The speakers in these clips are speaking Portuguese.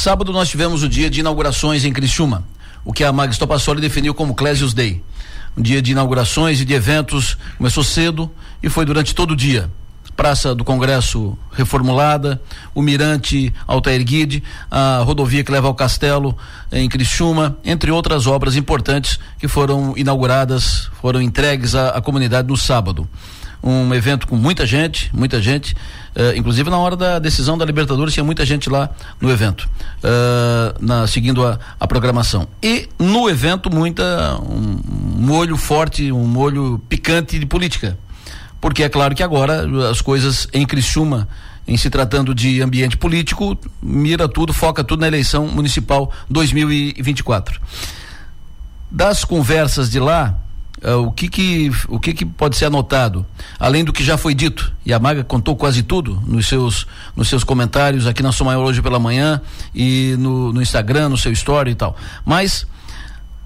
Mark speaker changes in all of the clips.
Speaker 1: Sábado nós tivemos o dia de inaugurações em Criciúma, o que a Mag Stopassoli definiu como Clésius Day. Um dia de inaugurações e de eventos, começou cedo e foi durante todo o dia. Praça do Congresso reformulada, o Mirante Altair Guide, a rodovia que leva ao Castelo em Criciúma, entre outras obras importantes que foram inauguradas, foram entregues à, à comunidade no sábado um evento com muita gente, muita gente, uh, inclusive na hora da decisão da Libertadores tinha muita gente lá no evento, uh, na, seguindo a, a, programação. E no evento muita um, molho forte, um molho picante de política, porque é claro que agora as coisas em Criciúma em se tratando de ambiente político, mira tudo, foca tudo na eleição municipal 2024. Das conversas de lá, Uh, o que que o que que pode ser anotado além do que já foi dito e a Maga contou quase tudo nos seus nos seus comentários aqui na Sua hoje pela manhã e no, no Instagram no seu story e tal mas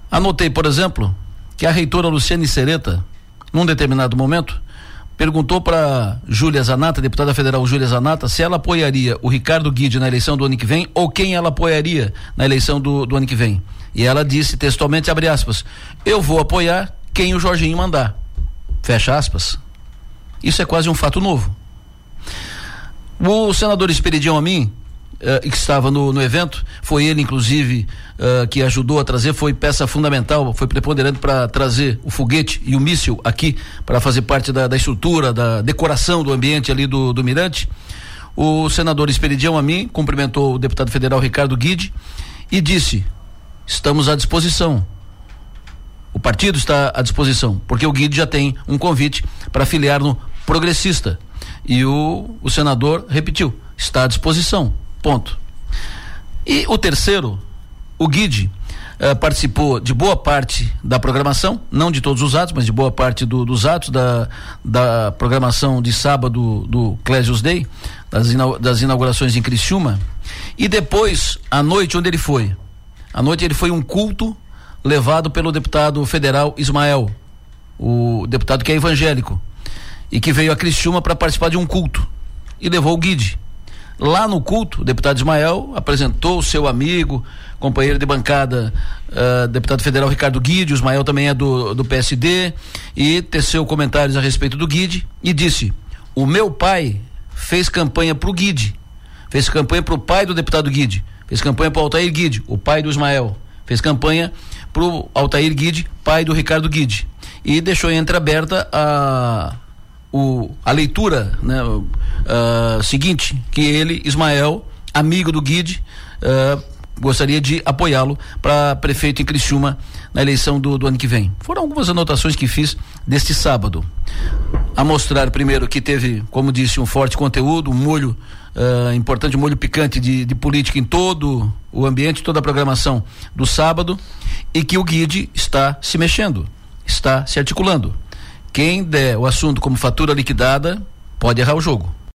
Speaker 1: anotei por exemplo que a reitora Luciane Sereta num determinado momento perguntou para Júlia Zanata, deputada federal Júlia Zanata, se ela apoiaria o Ricardo Guide na eleição do ano que vem ou quem ela apoiaria na eleição do, do ano que vem. E ela disse textualmente, abre aspas, eu vou apoiar quem o Jorginho mandar. Fecha aspas. Isso é quase um fato novo. O senador Esperidião Amin, uh, que estava no, no, evento, foi ele, inclusive, uh, que ajudou a trazer, foi peça fundamental, foi preponderante para trazer o foguete e o míssil aqui, para fazer parte da, da, estrutura, da decoração do ambiente ali do, do Mirante. O senador Esperidião Amin cumprimentou o deputado federal Ricardo Guide e disse: estamos à disposição partido está à disposição, porque o Guide já tem um convite para filiar no Progressista. E o, o senador repetiu: está à disposição. Ponto. E o terceiro, o Guide. Uh, participou de boa parte da programação, não de todos os atos, mas de boa parte do, dos atos da, da programação de sábado do Clésius Day, das, das inaugurações em Criciúma. E depois, à noite, onde ele foi? À noite ele foi um culto levado pelo deputado federal Ismael, o deputado que é evangélico, e que veio a Criciúma para participar de um culto e levou o guide. Lá no culto, o deputado Ismael apresentou o seu amigo, companheiro de bancada, uh, deputado federal Ricardo Guide, o Ismael também é do, do PSD, e teceu comentários a respeito do Guide e disse: O meu pai fez campanha para o Guide, fez campanha para o pai do deputado Guide, fez campanha para o Altair Guide, o pai do Ismael, fez campanha pro Altair Guide, pai do Ricardo Guide. E deixou entreaberta a, o, a leitura né, uh, seguinte, que ele, Ismael, amigo do Guide, uh, gostaria de apoiá-lo para prefeito em Criciúma na eleição do, do, ano que vem. Foram algumas anotações que fiz deste sábado. A mostrar primeiro que teve, como disse, um forte conteúdo, um molho uh, importante, um molho picante de, de política em todo o ambiente, toda a programação do sábado e que o guide está se mexendo, está se articulando. Quem der o assunto como fatura liquidada pode errar o jogo.